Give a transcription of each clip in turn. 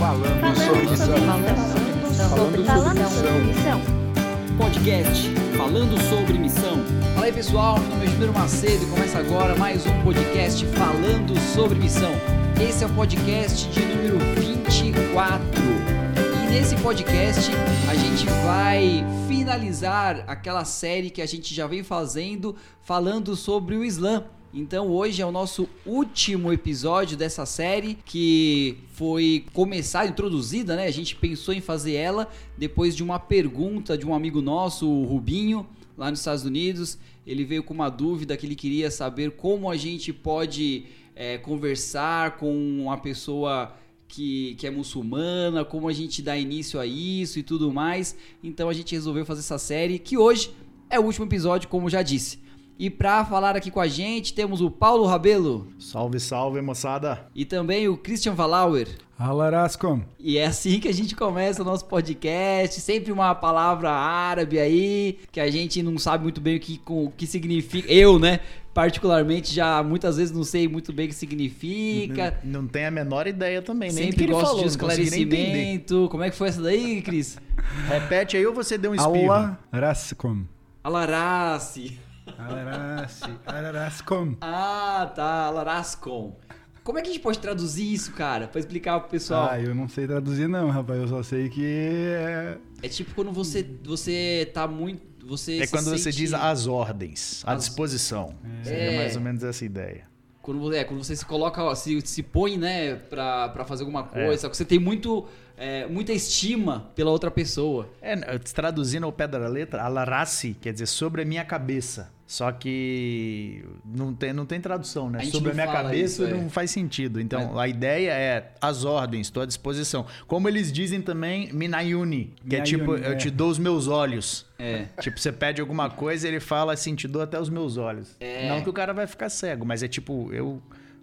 Falando sobre missão. Falando sobre missão. Podcast Falando sobre Missão. Fala aí pessoal, meu nome é Júnior Macedo e começa agora mais um podcast Falando sobre Missão. Esse é o podcast de número 24. E nesse podcast a gente vai finalizar aquela série que a gente já vem fazendo falando sobre o Islã. Então hoje é o nosso último episódio dessa série que foi começar introduzida, né? A gente pensou em fazer ela depois de uma pergunta de um amigo nosso, o Rubinho, lá nos Estados Unidos. Ele veio com uma dúvida que ele queria saber como a gente pode é, conversar com uma pessoa que, que é muçulmana, como a gente dá início a isso e tudo mais. Então a gente resolveu fazer essa série que hoje é o último episódio, como já disse. E para falar aqui com a gente, temos o Paulo Rabelo. Salve, salve, moçada. E também o Christian Valauer. Alarascom. E é assim que a gente começa o nosso podcast, sempre uma palavra árabe aí, que a gente não sabe muito bem o que, o que significa. Eu, né? Particularmente, já muitas vezes não sei muito bem o que significa. Não, não tem a menor ideia também, nem sempre que gosto falou, de esclarecimento. Como é que foi essa daí, Cris? Repete aí ou você deu um espirro? Alarascom. Alarace. Alarassi. Alarascom. Ah, tá. Alarascom. Como é que a gente pode traduzir isso, cara? Pra explicar pro pessoal. Ah, eu não sei traduzir não, rapaz. Eu só sei que é... É tipo quando você, você tá muito... Você É se quando você sente- diz as ordens, à As- disposição. Seria É. mais ou menos essa ideia. Quando, você- é, quando você se coloca, ó, se, se põe, né, pra, pra fazer alguma É. coisa, só que você tem muito, é, muita estima pela outra pessoa. É, traduzindo ao pé da letra, alarassi quer dizer sobre a minha cabeça. Só que não tem, não tem tradução, né? A Sobre a minha cabeça isso, é. não faz sentido. Então, a ideia é as ordens, estou à disposição. Como eles dizem também, minayuni, que é Minayuni, tipo, eu é. te dou os meus olhos. É. Tipo, você pede alguma coisa e ele fala assim, te dou até os meus olhos. É. Não que o cara vai ficar cego, mas é tipo, eu,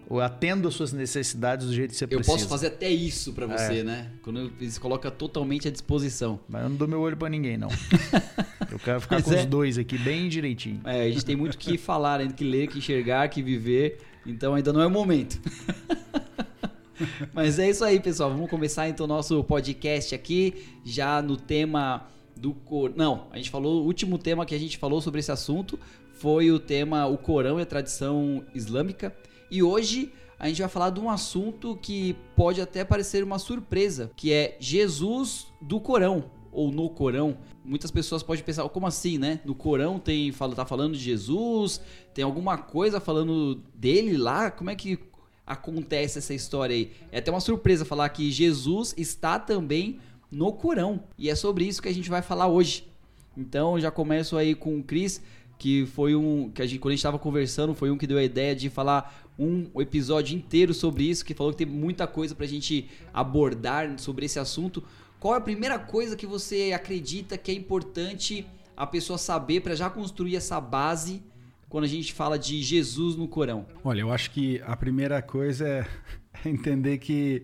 eu atendo as suas necessidades do jeito que você Eu precisa. posso fazer até isso pra É. você, né? Quando eu- se coloca totalmente à disposição. Mas eu não dou meu olho pra ninguém, não. eu quero ficar Mas com é. os dois aqui bem direitinho. É, a gente tem muito que falar, ainda que ler, que enxergar, que viver. Então ainda não é o momento. Mas é isso aí, pessoal. Vamos começar então o nosso podcast aqui, já no tema do Corão. Não, a gente falou, o último tema que a gente falou sobre esse assunto foi o tema o Corão e a tradição islâmica. E hoje a gente vai falar de um assunto que pode até parecer uma surpresa, que é Jesus do Corão ou no Corão. Muitas pessoas podem pensar, como assim, né? No Corão tem fala tá falando de Jesus, tem alguma coisa falando dele lá? Como é que acontece essa história aí? É até uma surpresa falar que Jesus está também no Corão. E é sobre isso que a gente vai falar hoje. Então já começo aí com o Cris, que foi um que a gente quando a gente estava conversando, foi um que deu a ideia de falar um episódio inteiro sobre isso, que falou que tem muita coisa pra gente abordar sobre esse assunto. Qual é a primeira coisa que você acredita que é importante a pessoa saber pra já construir essa base quando a gente fala de Jesus no Corão? Olha, eu acho que a primeira coisa é entender que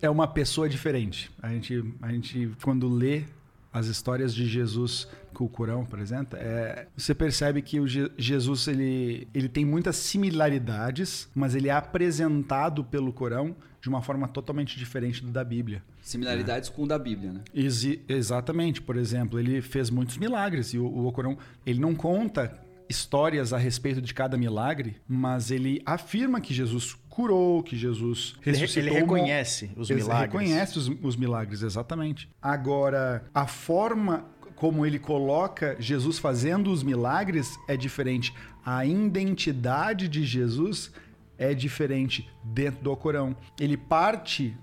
é uma pessoa diferente. A gente, a gente quando lê as histórias de Jesus que o Corão apresenta, é, você percebe que o Je- Jesus ele, ele tem muitas similaridades, mas ele é apresentado pelo Corão de uma forma totalmente diferente do da Bíblia. Similaridades com o da Bíblia, né? Exi- exatamente, por exemplo, ele fez muitos milagres e o, o Corão ele não conta histórias a respeito de cada milagre, mas ele afirma que Jesus curou, que Jesus Ele, ressuscitou. ele reconhece os ele milagres. reconhece os, os milagres, exatamente. Agora, a forma como ele coloca Jesus fazendo os milagres é diferente. A identidade de Jesus é diferente dentro do Corão. Ele parte,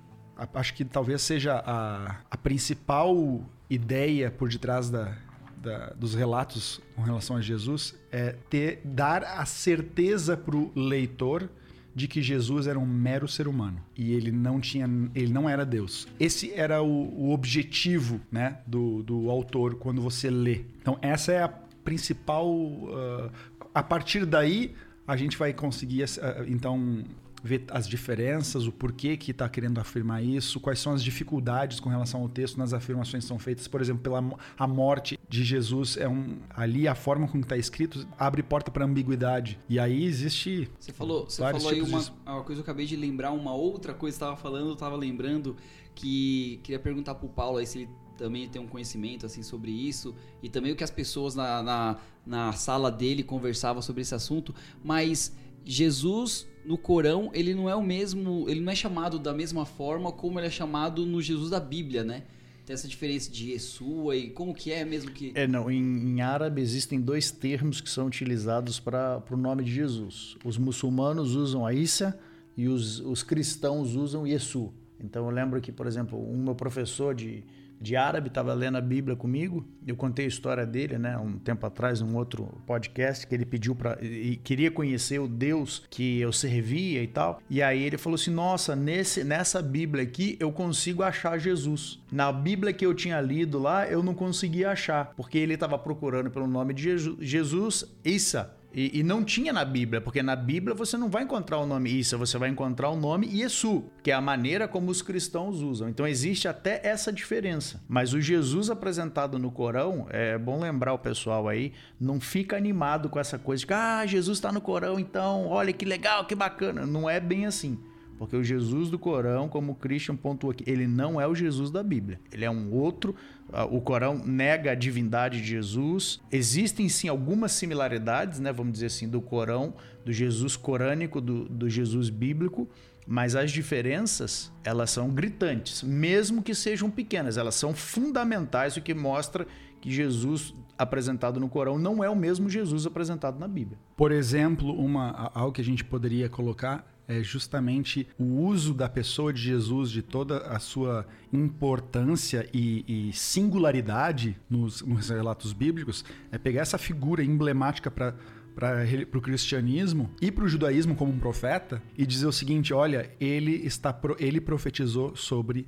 acho que talvez seja a, a principal ideia por detrás da, da- dos relatos com relação a Jesus, é ter, dar a certeza para o leitor de que Jesus era um mero ser humano e ele não tinha, ele não era Deus. Esse era o, o objetivo, né, do, do autor quando você lê. Então essa é a principal. ah, a partir daí a gente vai conseguir ah, então ver as diferenças, o porquê que está querendo afirmar isso, quais são as dificuldades com relação ao texto nas afirmações que são feitas. Por exemplo, pela a morte de Jesus é um ali a forma como está escrito abre porta para ambiguidade. E aí existe. Você falou, você falou aí uma, uma coisa eu acabei de lembrar uma outra coisa que estava falando, eu estava lembrando que queria perguntar para o Paulo aí se ele também tem um conhecimento assim sobre isso e também o que as pessoas na, na, na sala dele conversavam sobre esse assunto, mas Jesus no Corão ele não é o mesmo, ele não é chamado da mesma forma como ele é chamado no Jesus da Bíblia, né? Tem essa diferença de Yeshua e como que é mesmo que... É, não, em, em árabe existem dois termos que são utilizados para o nome de Jesus. Os muçulmanos usam Aissa e os, os cristãos usam Yesu. Então eu lembro que, por exemplo, um meu professor de, de árabe, estava lendo a Bíblia comigo. Eu contei a história dele, né, um tempo atrás, num outro podcast, que ele pediu para e queria conhecer o Deus que eu servia e tal. E aí ele falou assim: "Nossa, nesse nessa Bíblia aqui eu consigo achar Jesus. Na Bíblia que eu tinha lido lá, eu não conseguia achar, porque ele estava procurando pelo nome de Jesus, Jesus Isa, e, e, não tinha na Bíblia, porque na Bíblia você não vai encontrar o nome Issa, você vai encontrar o nome Yesu, que é a maneira como os cristãos usam. Então existe até essa diferença. Mas o Jesus apresentado no Corão, é bom lembrar o pessoal aí, não fica animado com essa coisa de que, ah, Jesus está no Corão, então, olha que legal, que bacana. Não é bem assim. Porque o Jesus do Corão, como o Christian pontuou aqui, ele não é o Jesus da Bíblia. Ele é um outro. Ah, o Corão nega a divindade de Jesus. Existem sim algumas similaridades, né, vamos dizer assim, do Corão, do Jesus corânico, do, do Jesus bíblico. Mas as diferenças, elas são gritantes, mesmo que sejam pequenas, elas são fundamentais, o que mostra que Jesus apresentado no Corão não é o mesmo Jesus apresentado na Bíblia. Por exemplo, uma, algo que a gente poderia colocar é justamente o uso da pessoa de Jesus, de toda a sua importância e, e singularidade nos, nos relatos bíblicos, é pegar essa figura emblemática para para o cristianismo e para o judaísmo como um profeta e dizer o seguinte: olha, ele está ele profetizou sobre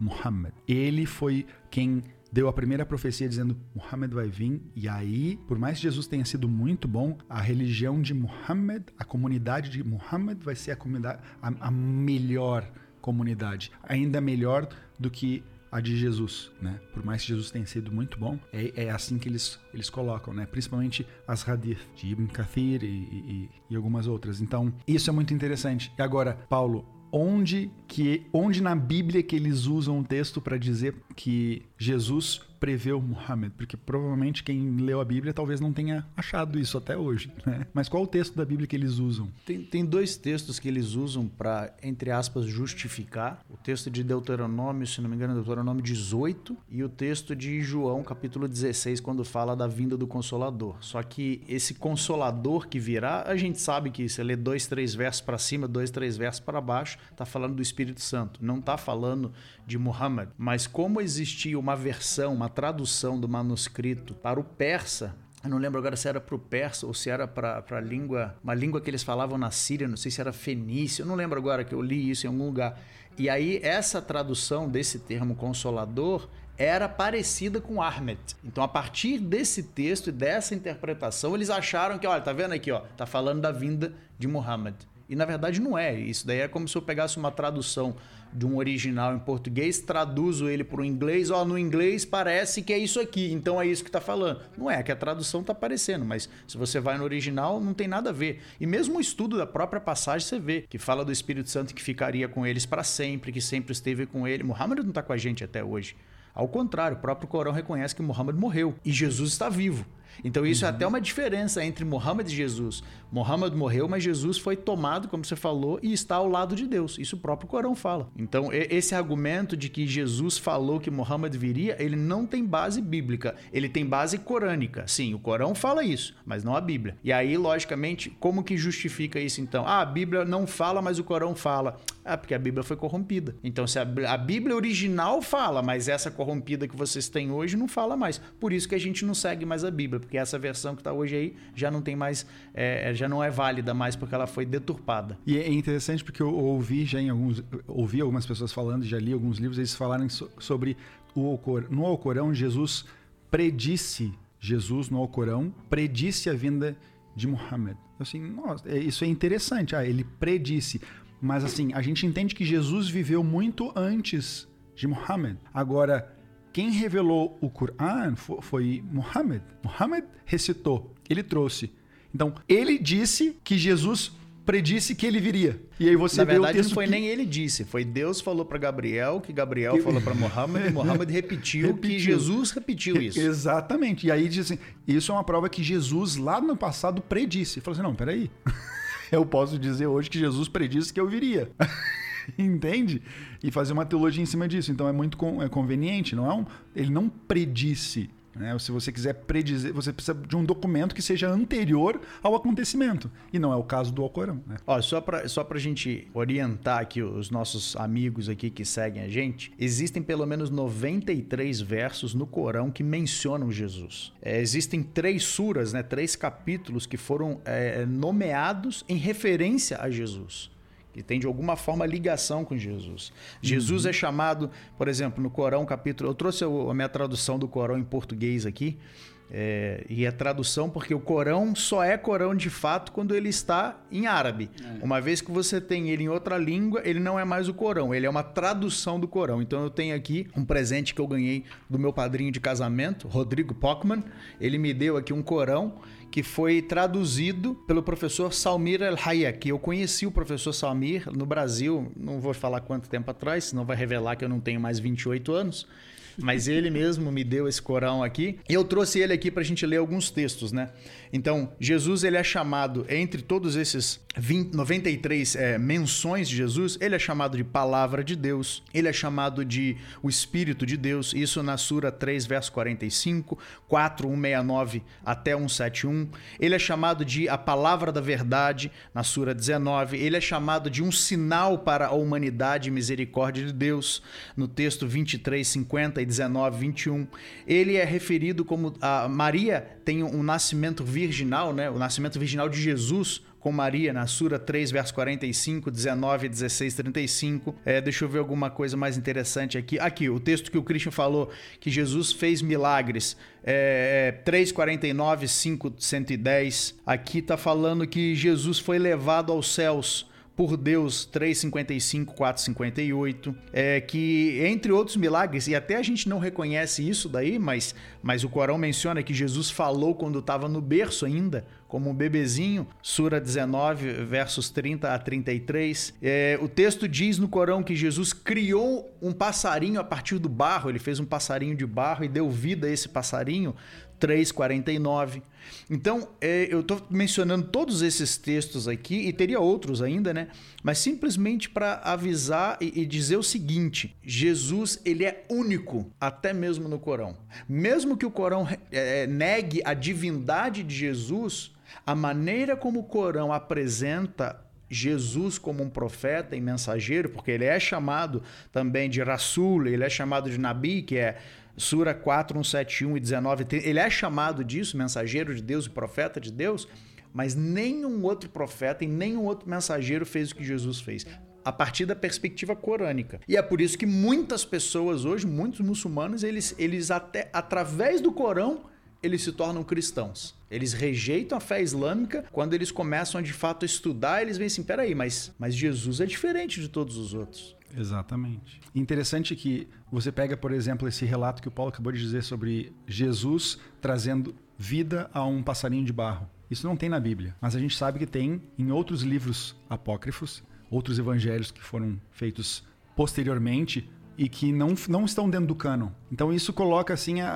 Muhammad. Ele foi quem deu a primeira profecia dizendo Muhammad vai vir e aí, por mais que Jesus tenha sido muito bom, a religião de Muhammad, a comunidade de Muhammad vai ser a comunidade a, a melhor comunidade, ainda melhor do que a de Jesus, né? Por mais que Jesus tenha sido muito bom, é, é assim que eles, eles colocam, né? Principalmente as hadith de Ibn Kathir e, e, e algumas outras. Então, isso é muito interessante. E agora, Paulo, onde que onde na Bíblia que eles usam o texto para dizer que Jesus preveu Muhammad, porque provavelmente quem leu a Bíblia talvez não tenha achado isso até hoje. Né? Mas qual o texto da Bíblia que eles usam? Tem, tem dois textos que eles usam para, entre aspas, justificar. O texto de Deuteronômio, se não me engano, Deuteronômio 18, e o texto de João, capítulo 16, quando fala da vinda do Consolador. Só que esse Consolador que virá, a gente sabe que você lê dois, três versos para cima, dois, três versos para baixo, está falando do Espírito Santo, não está falando de Muhammad. Mas como existia uma versão, uma tradução do manuscrito para o persa, eu não lembro agora se era para o persa ou se era para a língua, uma língua que eles falavam na Síria, não sei se era fenício, eu não lembro agora que eu li isso em algum lugar. E aí essa tradução desse termo consolador era parecida com Ahmed. Então, a partir desse texto e dessa interpretação, eles acharam que, olha, tá vendo aqui, ó, tá falando da vinda de Muhammad. E na verdade não é. Isso daí é como se eu pegasse uma tradução de um original em português, traduzo ele para o inglês, ó, no inglês parece que é isso aqui, então é isso que está falando. Não é, que a tradução está aparecendo, mas se você vai no original, não tem nada a ver. E mesmo o estudo da própria passagem, você vê que fala do Espírito Santo que ficaria com eles para sempre, que sempre esteve com ele. Muhammad não está com a gente até hoje. Ao contrário, o próprio Corão reconhece que Muhammad morreu e Jesus está vivo. Então isso uhum. é até uma diferença entre Muhammad e Jesus. Muhammad morreu, mas Jesus foi tomado, como você falou, e está ao lado de Deus. Isso o próprio Corão fala. Então esse argumento de que Jesus falou que Muhammad viria, ele não tem base bíblica, ele tem base corânica. Sim, o Corão fala isso, mas não a Bíblia. E aí, logicamente, como que justifica isso então? Ah, a Bíblia não fala, mas o Corão fala. Ah, porque a Bíblia foi corrompida. Então se a Bíblia original fala, mas essa corrompida que vocês têm hoje não fala mais. Por isso que a gente não segue mais a Bíblia porque essa versão que está hoje aí já não tem mais, é, é, já não é válida mais porque ela foi deturpada. E é interessante porque eu ouvi já em alguns, ouvi algumas pessoas falando, já li alguns livros, eles falarem so, sobre o Alcorão. No Alcorão, Jesus predisse, Jesus no Alcorão predisse a vinda de Muhammad. Assim, nossa, é, isso é interessante. Ah, ele predisse. Mas assim, a gente entende que Jesus viveu muito antes de Muhammad. Agora, quem revelou o Coran foi Muhammad. Muhammad recitou, ele trouxe. Então, ele disse que Jesus predisse que ele viria. E aí você Na vê verdade, não foi que... nem ele disse, foi Deus falou para Gabriel, que Gabriel falou para Muhammad, e Muhammad repetiu, Repetiu. que Jesus repetiu isso. Exatamente. E aí diz assim, isso é uma prova que Jesus lá no passado predisse. Ele falou assim, não, peraí. Eu posso dizer hoje que Jesus predisse que eu viria. Entende? E fazer uma teologia em cima disso. Então é muito con- é conveniente, não é um, ele não predisse. Né? Se você quiser predizer, você precisa de um documento que seja anterior ao acontecimento. E não é o caso do Alcorão. Né? Ó, só para só pra gente orientar aqui os nossos amigos aqui que seguem a gente, existem pelo menos 93 versos no Corão que mencionam Jesus. É, existem três suras, né, três capítulos que foram é, nomeados em referência a Jesus. Que tem de alguma forma ligação com Jesus. Jesus é chamado, por exemplo, no Corão, capítulo. Eu trouxe a minha tradução do Corão em português aqui. É, e é tradução porque o Corão só é Corão de fato quando ele está em árabe. Uma vez que você tem ele em outra língua, ele não é mais o Corão, ele é uma tradução do Corão. Então eu tenho aqui um presente que eu ganhei do meu padrinho de casamento, Rodrigo Pockman. Ele me deu aqui um Corão que foi traduzido pelo professor Salmir El Hayek. Eu conheci o professor Salmir no Brasil, não vou falar quanto tempo atrás, senão vai revelar que eu não tenho mais 28 anos. Mas ele mesmo me deu esse Corão aqui. E eu trouxe ele aqui para a gente ler alguns textos, né? Então, Jesus ele é chamado, entre todos esses 20, 93 é, menções de Jesus, ele é chamado de Palavra de Deus, ele é chamado de o Espírito de Deus, isso na Sura 3, verso 45, 4, 169 até 171. Ele é chamado de a Palavra da Verdade, na Sura 19. Ele é chamado de um sinal para a humanidade e misericórdia de Deus, no texto 23, 50 e 19, 21. Ele é referido como a Maria tem um nascimento virginal, né? O nascimento virginal de Jesus com Maria, na Sura 3, verso 45, 19, 16, 35. É, deixa eu ver alguma coisa mais interessante aqui. Aqui, o texto que o Christian falou, que Jesus fez milagres. É, 3, 49, 5, 110. Aqui tá falando que Jesus foi levado aos céus por Deus 355, 458, é que entre outros milagres, e até a gente não reconhece isso daí, mas, mas o Corão menciona que Jesus falou quando estava no berço ainda, como um bebezinho, Sura 19, versos 30 a 33. É, o texto diz no Corão que Jesus criou um passarinho a partir do barro, ele fez um passarinho de barro e deu vida a esse passarinho, 3,49. Então, é, eu estou mencionando todos esses textos aqui, e teria outros ainda, né? Mas simplesmente para avisar e, e dizer o seguinte: Jesus, ele é único, até mesmo no Corão. Mesmo que o Corão é, negue a divindade de Jesus, a maneira como o Corão apresenta Jesus como um profeta e mensageiro, porque ele é chamado também de Rasul, ele é chamado de Nabi, que é Sura 4, 171 e 19, ele é chamado disso, mensageiro de Deus e profeta de Deus, mas nenhum outro profeta e nenhum outro mensageiro fez o que Jesus fez. A partir da perspectiva corânica. E é por isso que muitas pessoas hoje, muitos muçulmanos, eles, eles até através do Corão, eles se tornam cristãos. Eles rejeitam a fé islâmica. Quando eles começam a de fato estudar, eles veem assim: peraí, mas, mas Jesus é diferente de todos os outros. Exatamente. Interessante que você pega, por exemplo, esse relato que o Paulo acabou de dizer sobre Jesus trazendo vida a um passarinho de barro. Isso não tem na Bíblia, mas a gente sabe que tem em outros livros apócrifos, outros evangelhos que foram feitos posteriormente e que não, não estão dentro do cânon. Então isso coloca assim a,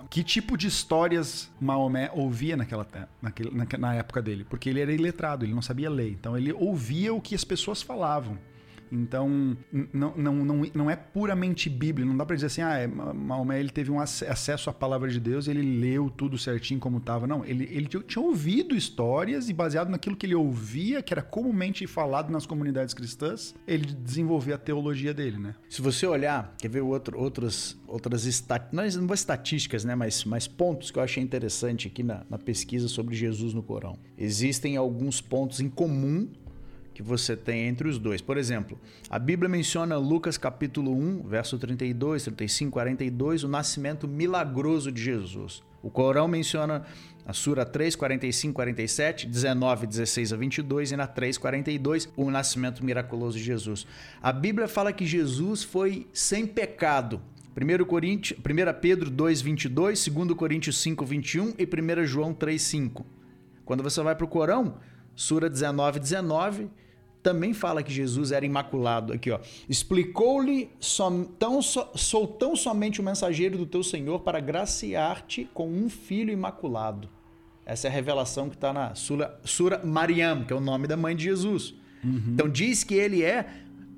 a- que tipo de histórias Maomé ouvia naquela naquele, na, na época dele, porque ele era iletrado, ele não sabia ler. Então ele ouvia o que as pessoas falavam. Então, não, não, não, não é puramente Bíblia. Não dá pra dizer assim, ah, é, Ma- Maomé ele teve um ac- acesso à palavra de Deus ele leu tudo certinho como estava. Não, ele, ele tinha- ouvido histórias e baseado naquilo que ele ouvia, que era comumente falado nas comunidades cristãs, ele desenvolvia a teologia dele, né? Se você olhar, quer ver outro, outros, outras estatísticas, não vou estatísticas, né, mas, mas pontos que eu achei interessante aqui na, na pesquisa sobre Jesus no Corão. Existem alguns pontos em comum que você tem entre os dois. Por exemplo, a Bíblia menciona Lucas capítulo 1, verso 32, 35, 42, o nascimento milagroso de Jesus. O Corão menciona a Sura 3, 45, 47, 19, 16 a 22 e na 3, 42, o nascimento miraculoso de Jesus. A Bíblia fala que Jesus foi sem pecado. 1, Coríntios, 1 Pedro 2, 22, 2 Coríntios 5, 21 e 1 João 3, 5. Quando você vai para o Corão, Sura 19, 19, também fala que Jesus era imaculado. Aqui, ó. Explicou-lhe: tão, sou tão somente o mensageiro do teu Senhor para graciar-te com um filho imaculado. Essa é a revelação que está na Sura, Sura Mariam, que é o nome da mãe de Jesus. Uhum. Então diz que ele é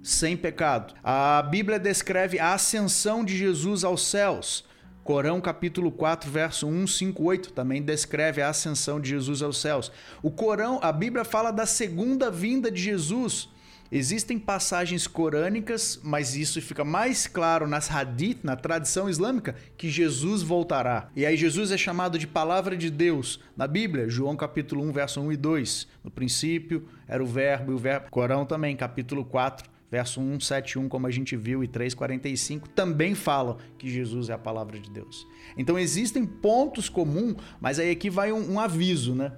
sem pecado. A Bíblia descreve a ascensão de Jesus aos céus. Corão capítulo 4, verso 1, 5, 8 também descreve a ascensão de Jesus aos céus. O Corão, a Bíblia fala da segunda vinda de Jesus. Existem passagens corânicas, mas isso fica mais claro nas hadith, na tradição islâmica, que Jesus voltará. E aí Jesus é chamado de palavra de Deus na Bíblia, João capítulo 1, verso 1 e 2. No princípio era o verbo e o verbo. Corão também, capítulo 4, verso 1, 7, 1, como a gente viu, e 3, 45, também falam que Jesus é a palavra de Deus. Então existem pontos comuns, mas aí aqui vai um, um aviso, né?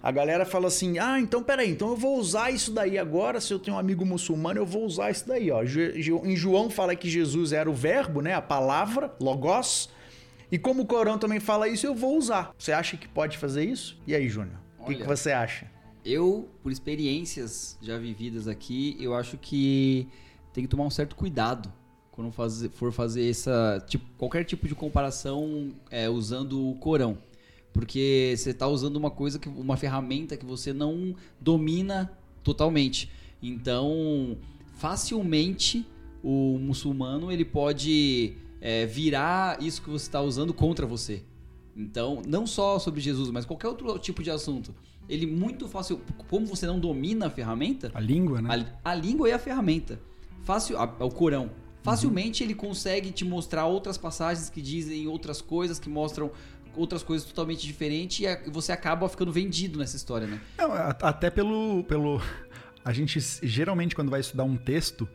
A galera fala assim: ah, então peraí, então eu vou usar isso daí agora. Se eu tenho um amigo muçulmano, eu vou usar isso daí. Ó. Em João fala que Jesus era o verbo, né? A palavra, logos. E como o Corão também fala isso, eu vou usar. Você acha que pode fazer isso? E aí, Júnior? O que, que você acha? Eu, por experiências já vividas aqui, eu acho que tem que tomar um certo cuidado quando fazer, for fazer essa tipo, qualquer tipo de comparação é, usando o Corão, porque você está usando uma coisa que uma ferramenta que você não domina totalmente. Então, facilmente o muçulmano ele pode é, virar isso que você está usando contra você. Então, não só sobre Jesus, mas qualquer outro tipo de assunto ele muito fácil. Como você não domina a ferramenta. A língua, né? A, a língua é a ferramenta. Fácil, a, o Corão. Facilmente uhum. ele consegue te mostrar outras passagens que dizem outras coisas, que mostram outras coisas totalmente diferentes e você acaba ficando vendido nessa história, né? Não, até pelo, pelo. A gente geralmente, quando vai estudar um texto,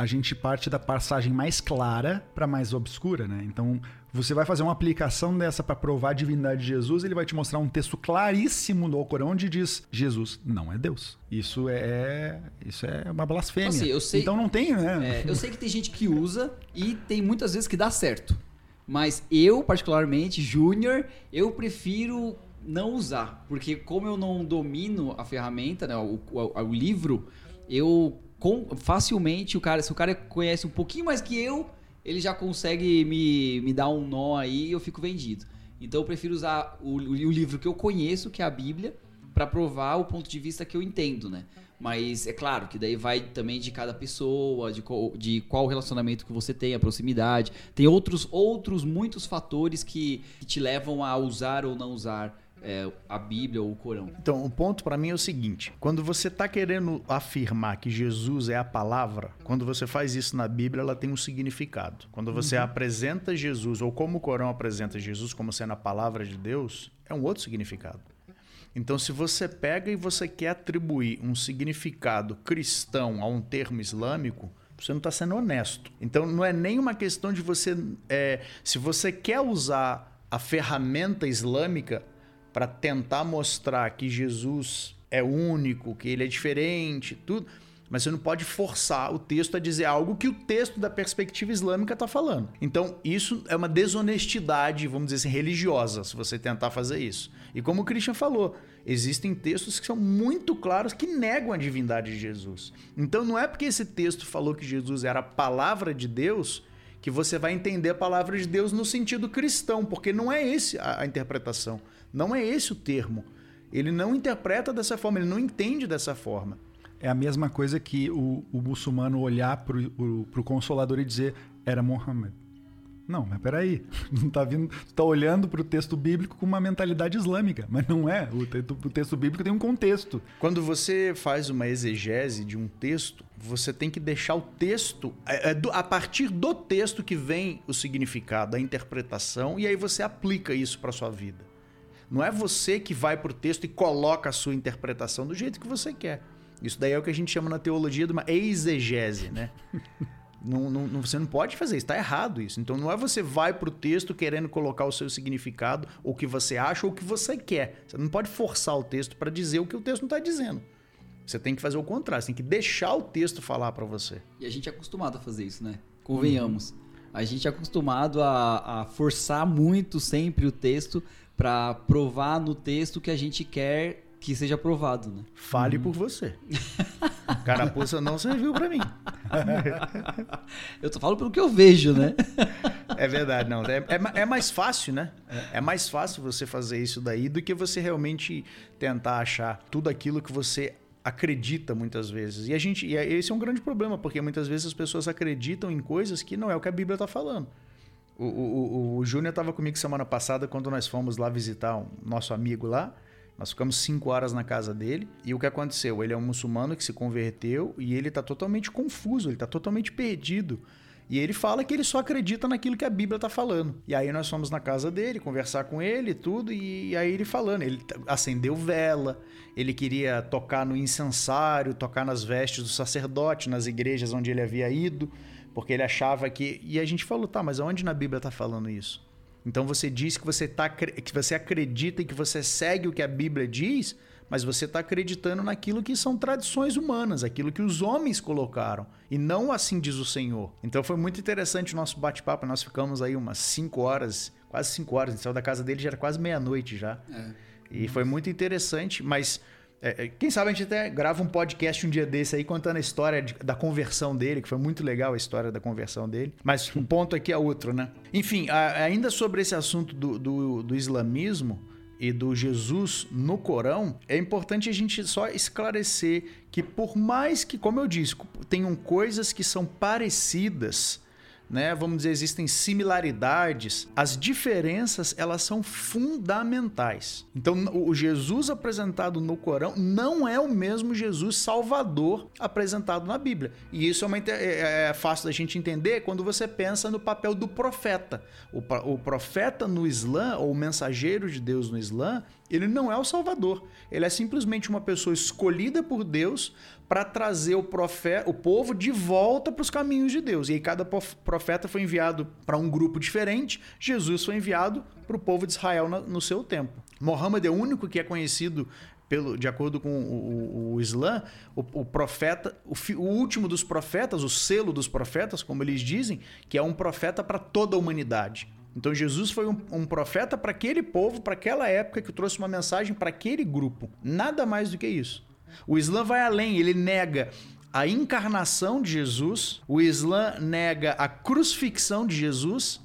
a gente parte da passagem mais clara para mais obscura, né? Então, você vai fazer uma aplicação dessa para provar a divindade de Jesus, ele vai te mostrar um texto claríssimo do Alcorão onde diz Jesus não é Deus. Isso é isso é uma blasfêmia. Assim, sei, então não tem, né? É, eu sei que tem gente que usa e tem muitas vezes que dá certo. Mas eu, particularmente, Júnior, eu prefiro não usar. Porque como eu não domino a ferramenta, né, o, o, o livro, eu com, facilmente, o cara, se o cara conhece um pouquinho mais que eu, ele já consegue me, me dar um nó aí e eu fico vendido. Então eu prefiro usar o, o livro que eu conheço, que é a Bíblia, para provar o ponto de vista que eu entendo, né? Mas é claro que daí vai também de cada pessoa, de qual, de qual relacionamento que você tem, a proximidade. Tem outros, outros muitos fatores que, que te levam a usar ou não usar é, a Bíblia ou o Corão. Então, o ponto para mim é o seguinte: quando você está querendo afirmar que Jesus é a palavra, quando você faz isso na Bíblia, ela tem um significado. Quando você uhum. apresenta Jesus, ou como o Corão apresenta Jesus como sendo a palavra de Deus, é um outro significado. Então, se você pega e você quer atribuir um significado cristão a um termo islâmico, você não está sendo honesto. Então, não é nem uma questão de você. É, se você quer usar a ferramenta islâmica, para tentar mostrar que Jesus é único, que ele é diferente, tudo. Mas você não pode forçar o texto a dizer algo que o texto da perspectiva islâmica está falando. Então, isso é uma desonestidade, vamos dizer assim, religiosa, se você tentar fazer isso. E como o Christian falou, existem textos que são muito claros que negam a divindade de Jesus. Então, não é porque esse texto falou que Jesus era a palavra de Deus que você vai entender a palavra de Deus no sentido cristão, porque não é esse a, a interpretação. Não é esse o termo. Ele não interpreta dessa forma, ele não entende dessa forma. É a mesma coisa que o, o muçulmano olhar para o Consolador e dizer era Muhammad. Não, mas peraí, não tá vindo, tá olhando para o texto bíblico com uma mentalidade islâmica, mas não é. O, o, texto bíblico tem um contexto. Quando você faz uma exegese de um texto, você tem que deixar o texto é, é a partir do texto que vem o significado, a interpretação e aí você aplica isso para sua vida. Não é você que vai para o texto e coloca a sua interpretação do jeito que você quer. Isso daí é o que a gente chama na teologia de uma exegese, né? Não, não, você não pode fazer isso, está errado isso. Então não é você vai pro texto querendo colocar o seu significado, ou o que você acha, ou o que você quer. Você não pode forçar o texto para dizer o que o texto não está dizendo. Você tem que fazer o contrário, você tem que deixar o texto falar para você. E a gente é acostumado a fazer isso, né? Convenhamos. A gente é acostumado a, a forçar muito sempre o texto pra provar no texto que a gente quer que seja aprovado, né? Fale por você. Carapuça não serviu para mim. Eu tô falando pelo que eu vejo, né? É verdade, não. É, é é mais fácil, né? É mais fácil você fazer isso daí do que você realmente tentar achar tudo aquilo que você acredita muitas vezes. E a gente, e esse é um grande problema, porque muitas vezes as pessoas acreditam em coisas que não é o que a Bíblia está falando. O, o, o- o Júnior estava comigo semana passada quando nós fomos lá visitar um nosso amigo lá. Nós ficamos cinco horas na casa dele. E o que aconteceu? Ele é um muçulmano que se converteu e ele está totalmente confuso, ele está totalmente perdido. E ele fala que ele só acredita naquilo que a Bíblia está falando. E aí nós fomos na casa dele, conversar com ele tudo, e aí ele falando. Ele acendeu vela, ele queria tocar no incensário, tocar nas vestes do sacerdote, nas igrejas onde ele havia ido, porque ele achava que. E a gente falou, tá, mas aonde na Bíblia está falando isso? Então você diz que você, tá, que você acredita e que você segue o que a Bíblia diz, mas você está acreditando naquilo que são tradições humanas, aquilo que os homens colocaram, e não assim diz o Senhor. Então foi muito interessante o nosso bate-papo, nós ficamos aí umas 5 horas, quase 5 horas, a gente saiu da casa dele já era quase meia-noite já. E foi muito interessante, mas é, é, quem sabe a gente até grava um podcast um dia desse aí contando a história de- da conversão dele, que foi muito legal a história da conversão dele. Mas um ponto aqui é outro, né? Enfim, a- ainda sobre esse assunto do, do, do islamismo e do Jesus no Corão, é importante a gente só esclarecer que por mais que, como eu disse, tenham coisas que são parecidas, né? Vamos dizer, existem similaridades, as diferenças elas são fundamentais. Então, o Jesus apresentado no Corão não é o mesmo Jesus Salvador apresentado na Bíblia. E isso é, uma, inte- é- é fácil da gente entender quando você pensa no papel do profeta. O, o profeta no Islã, ou o mensageiro de Deus no Islã, ele não é o Salvador. Ele é simplesmente uma pessoa escolhida por Deus para trazer o, profe- o povo de volta para os caminhos de Deus. E aí cada prof- profeta foi enviado para um grupo diferente, Jesus foi enviado para o povo de Israel no seu tempo. Mohammed é o único que é conhecido pelo, de acordo com o, o- o Islã, o, o profeta, o último dos profetas, o selo dos profetas, como eles dizem, que é um profeta para toda a humanidade. Então Jesus foi um, um profeta para aquele povo, para aquela época, que trouxe uma mensagem para aquele grupo. Nada mais do que isso. O Islã vai além, ele nega a encarnação de Jesus, o Islã nega a crucifixão de Jesus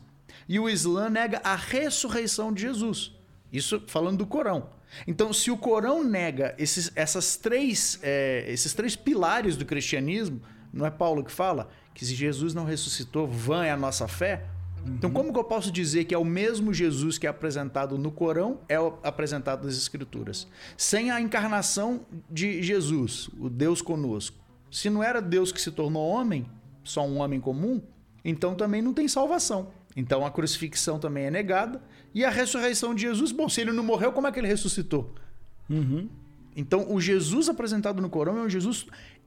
e o Islã nega a ressurreição de Jesus. Isso falando do Corão. Então, se o Corão nega esses, essas três, é, esses três pilares do cristianismo, não é Paulo que fala que se Jesus não ressuscitou, vã é a nossa fé? Então, como que eu posso dizer que é o mesmo Jesus que é apresentado no Corão, é o apresentado nas Escrituras? Sem a encarnação de Jesus, o Deus conosco. Se não era Deus que se tornou homem, só um homem comum, então também não tem salvação. Então a crucifixão também é negada. E a ressurreição de Jesus, bom, se ele não morreu, como é que ele ressuscitou? Então, o Jesus apresentado no Corão é um Jesus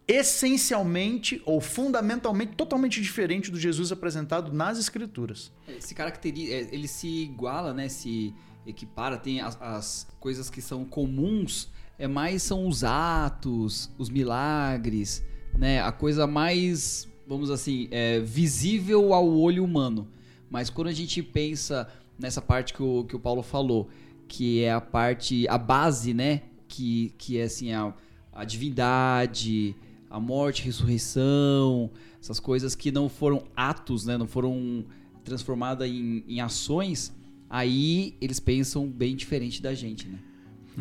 essencialmente ou fundamentalmente totalmente diferente do Jesus apresentado nas Escrituras. Se caracteriza, é, ele se iguala, né? Se equipara, tem as, as coisas que são comuns, é mais são os atos, os milagres, né? A coisa mais, vamos assim, é, visível ao olho humano. Mas quando a gente pensa nessa parte que o, que o Paulo falou, que é a parte, a base, né? Que, que é assim, a, a divindade, a morte, ressurreição, essas coisas que não foram atos, né? Não foram transformadas em, em ações, aí eles pensam bem diferente da gente, né?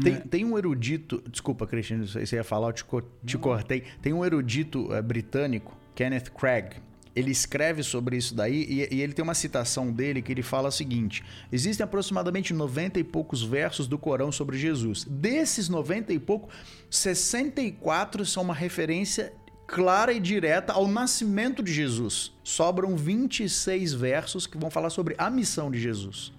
Tem, tem um erudito, desculpa, Cristiano, você ia falar, eu te, te cortei. Tem um erudito eh, britânico, Kenneth Craig. Ele escreve sobre isso daí e, e ele tem uma citação dele que ele fala o seguinte: existem aproximadamente 90 e poucos versos do Corão sobre Jesus. Desses 90 e pouco, 64 são uma referência clara e direta ao nascimento de Jesus. Sobram 26 versos que vão falar sobre a missão de Jesus.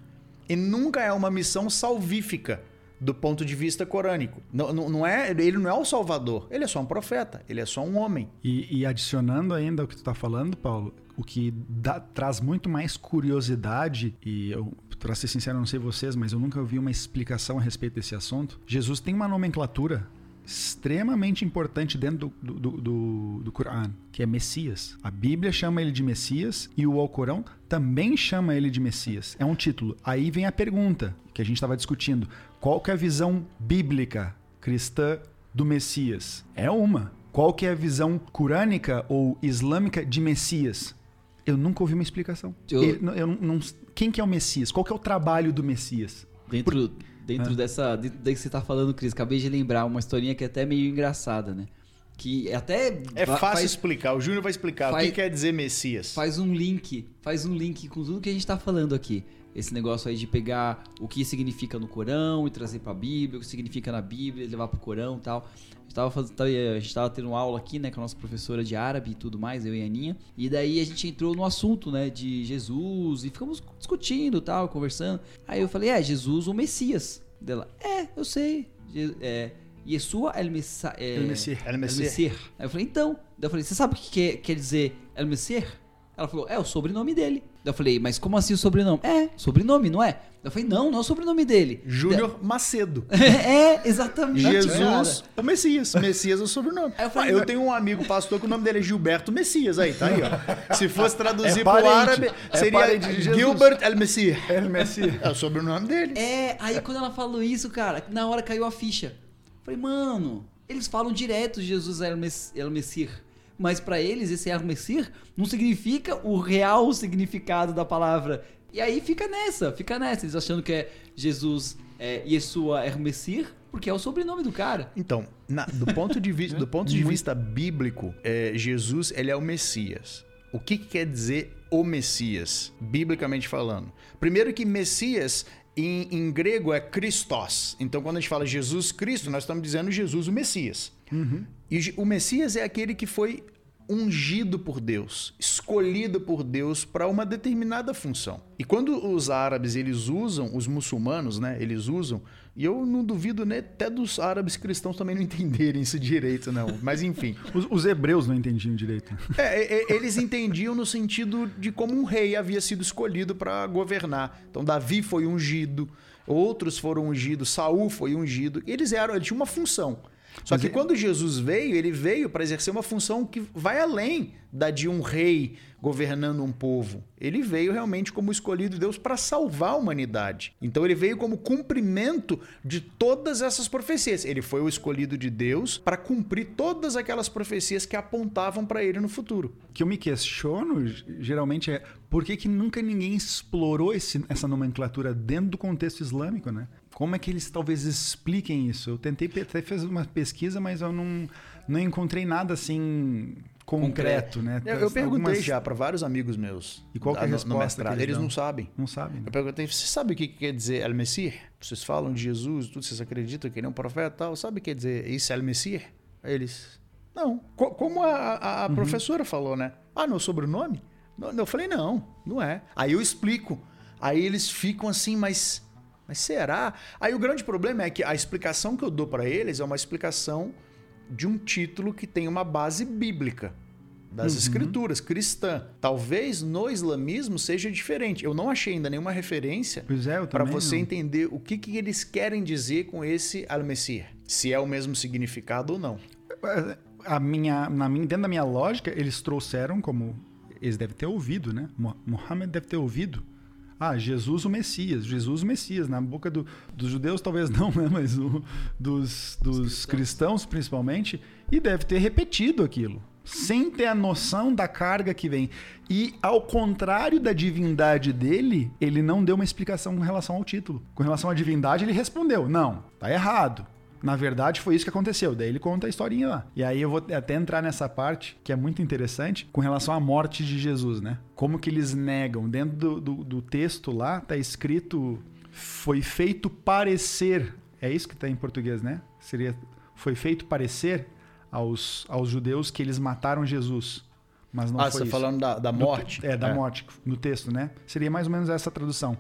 E nunca é uma missão salvífica. Do ponto de vista corânico. Não, não, não é, ele não é o salvador, ele é só um profeta, ele é só um homem. E, e adicionando ainda o que tu tá falando, Paulo, o que dá- traz muito mais curiosidade, e eu, pra ser sincero, não sei vocês, mas eu nunca ouvi uma explicação a respeito desse assunto. Jesus tem uma nomenclatura extremamente importante dentro do, do, do, do, que é Messias. A Bíblia chama ele de Messias e o Alcorão também chama ele de Messias. É um título. Aí vem a pergunta que a gente estava discutindo. Qual que é a visão bíblica cristã do Messias? É uma. Qual que é a visão corânica ou islâmica de Messias? Eu nunca ouvi uma explicação. Eu- Ele- eu não- quem que é o Messias? Qual que é o trabalho do Messias? Dentro, dentro Ah. dessa. Dentro daí que você tá falando, Cris, acabei de lembrar uma historinha que é até meio engraçada, né? Que até. É fácil faz, explicar. O Júnior vai explicar o faz- que quer dizer Messias. faz um link. Faz um link com tudo que a gente tá falando aqui. Esse negócio aí de pegar o que significa no Corão e trazer pra Bíblia, o que significa na Bíblia, e levar pro Corão e tal. A gente, tava fazendo, a gente tava tendo aula aqui, né, com a nossa professora de árabe e tudo mais, eu e a Aninha. E daí a gente entrou no assunto, né, de Jesus e ficamos discutindo tal, conversando. Aí eu falei, é, Jesus o Messias. Dela, é, eu sei. Je- É, Yeshua el Messias. É, El Messias. El El Messias. Messias. Aí eu falei, então. Daí eu falei, você sabe o que quer, quer dizer El Messias? Ela falou, é o sobrenome dele. Eu falei, mas como assim o sobrenome? É, sobrenome, não é? Eu falei, não, não é o sobrenome dele. Júnior Macedo. é, exatamente. Jesus, o Messias. Messias é o sobrenome. Aí eu eu, falei, eu não- tenho um amigo pastor que o nome dele é Gilberto Messias. Aí, tá aí, ó. Se fosse traduzir É pro parente. árabe, É seria. Gilbert El Messias. É o Messias. É o sobrenome dele. É, aí quando ela falou isso, cara, na hora caiu a ficha. Falei, mano, eles falam direto Jesus é o Mess- é o Messias. Mas pra eles, esse Messias não significa o real significado da palavra. E aí fica nessa, fica nessa. Eles achando que é Jesus é Yeshua é Messias, porque é o sobrenome do cara. Então, na- do ponto de vista, do ponto de vista bíblico, é, Jesus ele é o Messias. O que, que quer dizer o Messias, biblicamente falando? Primeiro que Messias em, em grego é Christos. Então, quando a gente fala Jesus Cristo, nós estamos dizendo Jesus o Messias. E o Messias é aquele que foi ungido por Deus, escolhido por Deus para uma determinada função. E quando os árabes eles usam, os muçulmanos, né, eles usam, e eu não duvido né, até dos árabes cristãos também não entenderem isso direito, não. Mas enfim, Os, os hebreus não entendiam direito. é, é, é, eles entendiam no sentido de como um rei havia sido escolhido para governar. Então Davi foi ungido, outros foram ungidos, Saul foi ungido. Eles eram, ele tinha uma função. Só Mas que é- quando Jesus veio, ele veio para exercer uma função que vai além da de um rei governando um povo. Ele veio realmente como escolhido de Deus para salvar a humanidade. Então ele veio como cumprimento de todas essas profecias. Ele foi o escolhido de Deus para cumprir todas aquelas profecias que apontavam para ele no futuro. O que eu me questiono, geralmente, é por que, que nunca ninguém explorou esse- essa nomenclatura dentro do contexto islâmico, né? Como é que eles talvez expliquem isso? Eu tentei até fazer uma pesquisa, mas eu não, não encontrei nada assim concreto, né? Eu, eu perguntei Algumas- já para vários amigos meus. E qual que é a resposta eles Eles não sabem. Não sabem. né? Eu perguntei, você sabe o que que quer dizer El Messias? Vocês falam de Jesus, tudo, vocês acreditam que ele é um profeta e tal? Sabe o que quer dizer isso? Aí eles, não. Co- como a, a- a professora falou, né? Ah, meu sobrenome? Eu falei, não, não é. Aí eu explico. Aí eles ficam assim, mas, mas será? Aí o grande problema é que a explicação que eu dou para eles é uma explicação de um título que tem uma base bíblica das escrituras cristã. Talvez no islamismo seja diferente. Eu não achei ainda nenhuma referência é, para você não. entender o que, que eles querem dizer com esse al-Messias. Se é o mesmo significado ou não. A minha, na minha, dentro da minha lógica, eles trouxeram como. Eles devem ter ouvido, né? Mo- Mohammed deve ter ouvido. Ah, Jesus o Messias, Jesus o Messias. Na boca do- dos judeus, talvez não, né? Mas o- dos, dos cristãos, principalmente. E deve ter repetido aquilo. Sem ter a noção da carga que vem. E, ao contrário da divindade dele, ele não deu uma explicação com relação ao título. Com relação à divindade, ele respondeu: não, tá errado. Na verdade, foi isso que aconteceu. Daí ele conta a historinha lá. E aí eu vou até entrar nessa parte, que é muito interessante, com relação à morte de Jesus, né? Como que eles negam. Dentro do, do, do texto lá, tá escrito: foi feito parecer. É isso que tá em português, né? Seria: foi feito parecer aos, aos judeus que eles mataram Jesus. Mas não ah, foi você isso. tá falando da, da morte? te- É, da morte, no texto, né? Seria mais ou menos essa tradução.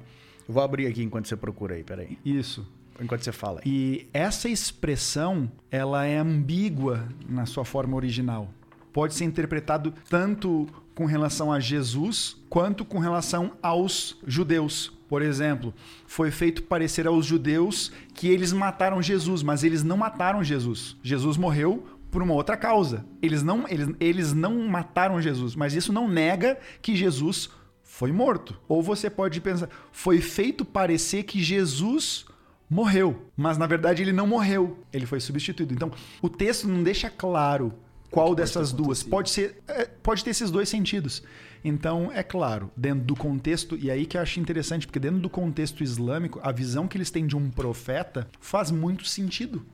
Eu Vou abrir aqui enquanto você procura aí, peraí. Isso. Enquanto você fala. E essa expressão, ela é ambígua na sua forma original. Pode ser interpretado tanto com relação a Jesus quanto com relação aos judeus. Por exemplo, foi feito parecer aos judeus que eles mataram Jesus, mas eles não mataram Jesus. Jesus morreu por uma outra causa. Eles não, eles, eles não mataram Jesus, mas isso não nega que Jesus foi morto. Ou você pode pensar, foi feito parecer que Jesus morreu, mas na verdade ele não morreu, ele foi substituído. Então, o texto não deixa claro qual dessas duas. Pode ser, é, pode ter esses dois sentidos. Então, é claro, dentro do contexto, e aí que eu acho interessante, porque dentro do contexto islâmico, a visão que eles têm de um profeta faz muito sentido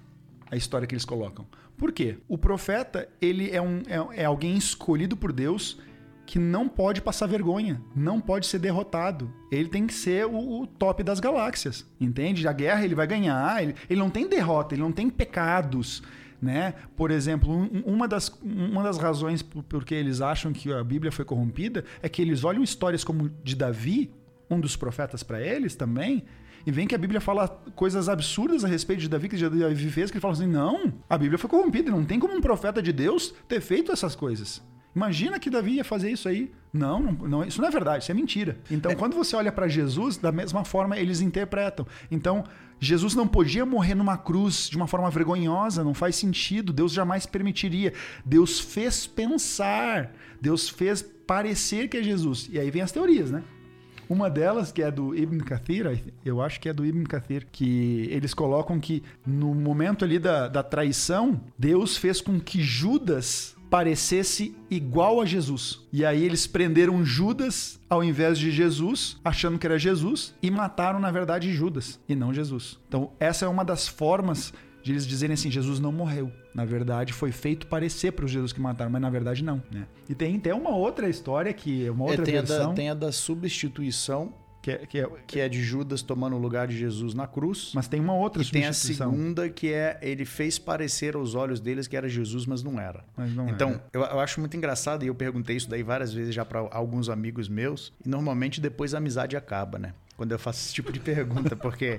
a história que eles colocam. Por quê? O profeta, ele é, um, é, é alguém escolhido por Deus que não pode passar vergonha, não pode ser derrotado. Ele tem que ser o, o top das galáxias, entende? A guerra ele vai ganhar, ele, ele não tem derrota, ele não tem pecados. Né? Por exemplo, um, uma, das, uma das razões por, por que eles acham que a Bíblia foi corrompida é que eles olham histórias como de Davi, um dos profetas para eles também, e vem que a Bíblia fala coisas absurdas a respeito de Davi, que Davi fez, que ele fala assim: não, a Bíblia foi corrompida, não tem como um profeta de Deus ter feito essas coisas. Imagina que Davi ia fazer isso aí. Não, não, isso não é verdade, isso é mentira. Então, é. quando você olha para Jesus, da mesma forma eles interpretam. Então, Jesus não podia morrer numa cruz de uma forma vergonhosa, não faz sentido, Deus jamais permitiria. Deus fez pensar, Deus fez parecer que é Jesus. E aí vem as teorias, né? Uma delas, que é do Ibn Kathir, eu acho que é do Ibn Kathir, que eles colocam que no momento ali da, da traição, Deus fez com que Judas parecesse igual a Jesus. E aí eles prenderam Judas ao invés de Jesus, achando que era Jesus, e mataram, na verdade, Judas e não Jesus. Então, essa é uma das formas de eles dizerem assim: Jesus não morreu. Na verdade, foi feito parecer para os Jesus que mataram, mas na verdade não. Né? E tem até uma outra história que é uma outra é, tem versão. A da, tem a da substituição que é, que, é, que é, de Judas tomando o lugar de Jesus na cruz. Mas tem uma outra e tem a segunda que é ele fez parecer aos olhos deles que era Jesus, mas não era. Mas não então, era. Eu, eu acho muito engraçado e eu perguntei isso daí várias vezes já para alguns amigos meus e normalmente depois a amizade acaba, né? Quando eu faço esse tipo de pergunta, porque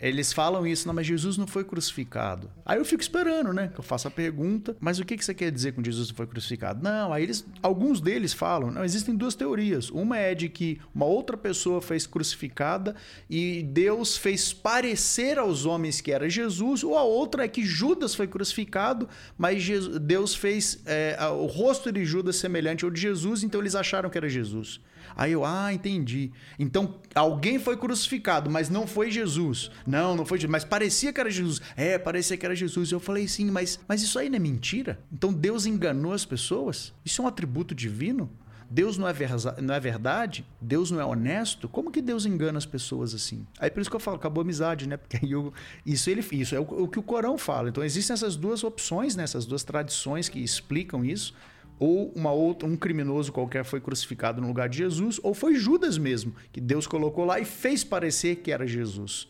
eles falam isso, não, mas Jesus não foi crucificado. Aí eu fico esperando, né? Que eu faça a pergunta, mas o que, que você quer dizer com Jesus não foi crucificado? Não, aí eles, alguns deles falam, não, existem duas teorias. Uma é de que uma outra pessoa fez crucificada e Deus fez parecer aos homens que era Jesus, ou a outra é que Judas foi crucificado, mas Jesus, Deus fez é, o rosto de Judas semelhante ao de Jesus, então eles acharam que era Jesus. Aí eu, ah, entendi. Então alguém foi crucificado, mas não foi Jesus. Não, não foi Jesus, mas parecia que era Jesus. É, parecia que era Jesus. Eu falei sim, mas, mas isso aí não é mentira? Então Deus enganou as pessoas? Isso é um atributo divino? Deus não é, não é verdade? Deus não é honesto? Como que Deus engana as pessoas assim? Aí por isso que eu falo, acabou a amizade, né? Porque eu, isso, ele, isso é o, o, que o Corão fala. Então existem essas duas opções, né? essas duas tradições que explicam isso ou uma outra, um criminoso qualquer foi crucificado no lugar de Jesus, ou foi Judas mesmo, que Deus colocou lá e fez parecer que era Jesus.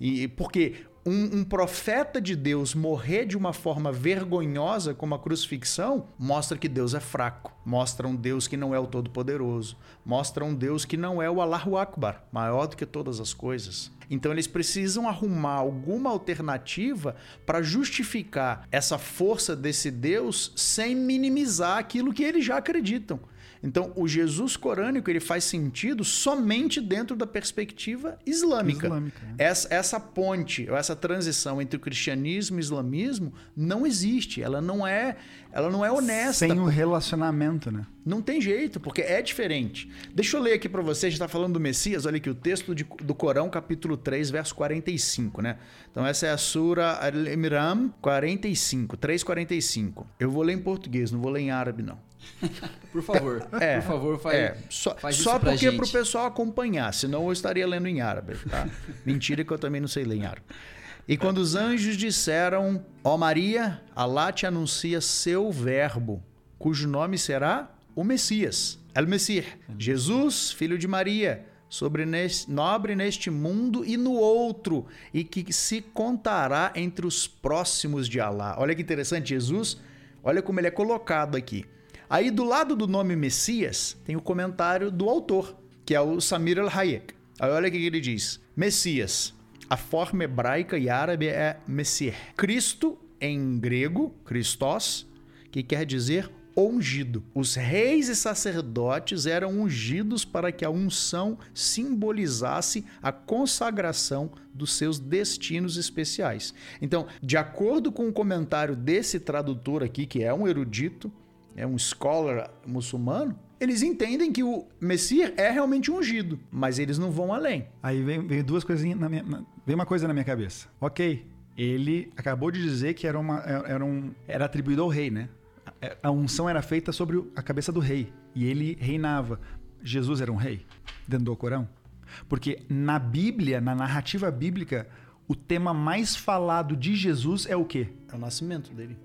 E porque um, um, profeta de Deus morrer de uma forma vergonhosa, como a crucifixão, mostra que Deus é fraco, mostra um Deus que não é o Todo-Poderoso, mostra um Deus que não é o Allahu Akbar, maior do que todas as coisas. Então eles precisam arrumar alguma alternativa para justificar essa força desse Deus sem minimizar aquilo que eles já acreditam. Então, o Jesus corânico ele faz sentido somente dentro da perspectiva islâmica. islâmica né? essa, essa ponte, ou essa transição entre o cristianismo e o islamismo não existe. Ela não é, ela não é honesta. Sem o relacionamento, né? Não tem jeito, porque é diferente. Deixa eu ler aqui para você, a gente está falando do Messias, olha aqui o texto de, do Corão, capítulo 3, verso 45, né? Então essa é a Sura Al-Imran 45, 3:45. Eu vou ler em português, não vou ler em árabe não. Por favor, é, por favor, faz, é, só, faz só porque para o pessoal acompanhar, senão eu estaria lendo em árabe. Tá? Mentira que eu também não sei ler em árabe. E quando os anjos disseram, ó Maria, Alá te anuncia seu verbo, cujo nome será o Messias, El Messir, Jesus, filho de Maria, sobre neste, nobre neste mundo e no outro, e que se contará entre os próximos de Alá. Olha que interessante, Jesus, olha como ele é colocado aqui. Aí do lado do nome Messias tem o comentário do autor, que é o Samir al-Hayek. Aí olha o que ele diz: Messias, A forma hebraica e árabe é Messias. Cristo, em grego, Christos, que quer dizer ungido. Os reis e sacerdotes eram ungidos para que a unção simbolizasse a consagração dos seus destinos especiais. Então, de acordo com o comentário desse tradutor aqui, que é um erudito, é um scholar muçulmano, eles entendem que o Messias é realmente ungido, mas eles não vão além. Aí vem, vem duas coisinhas na minha. na- vem uma coisa na minha cabeça. Ok. Ele acabou de dizer que era, uma, era, um, era atribuído ao rei, né? A, a unção era feita sobre a cabeça do rei. E ele reinava. Jesus era um rei dentro do Corão? Porque na Bíblia, na narrativa bíblica, o tema mais falado de Jesus é o quê? É o nascimento dele.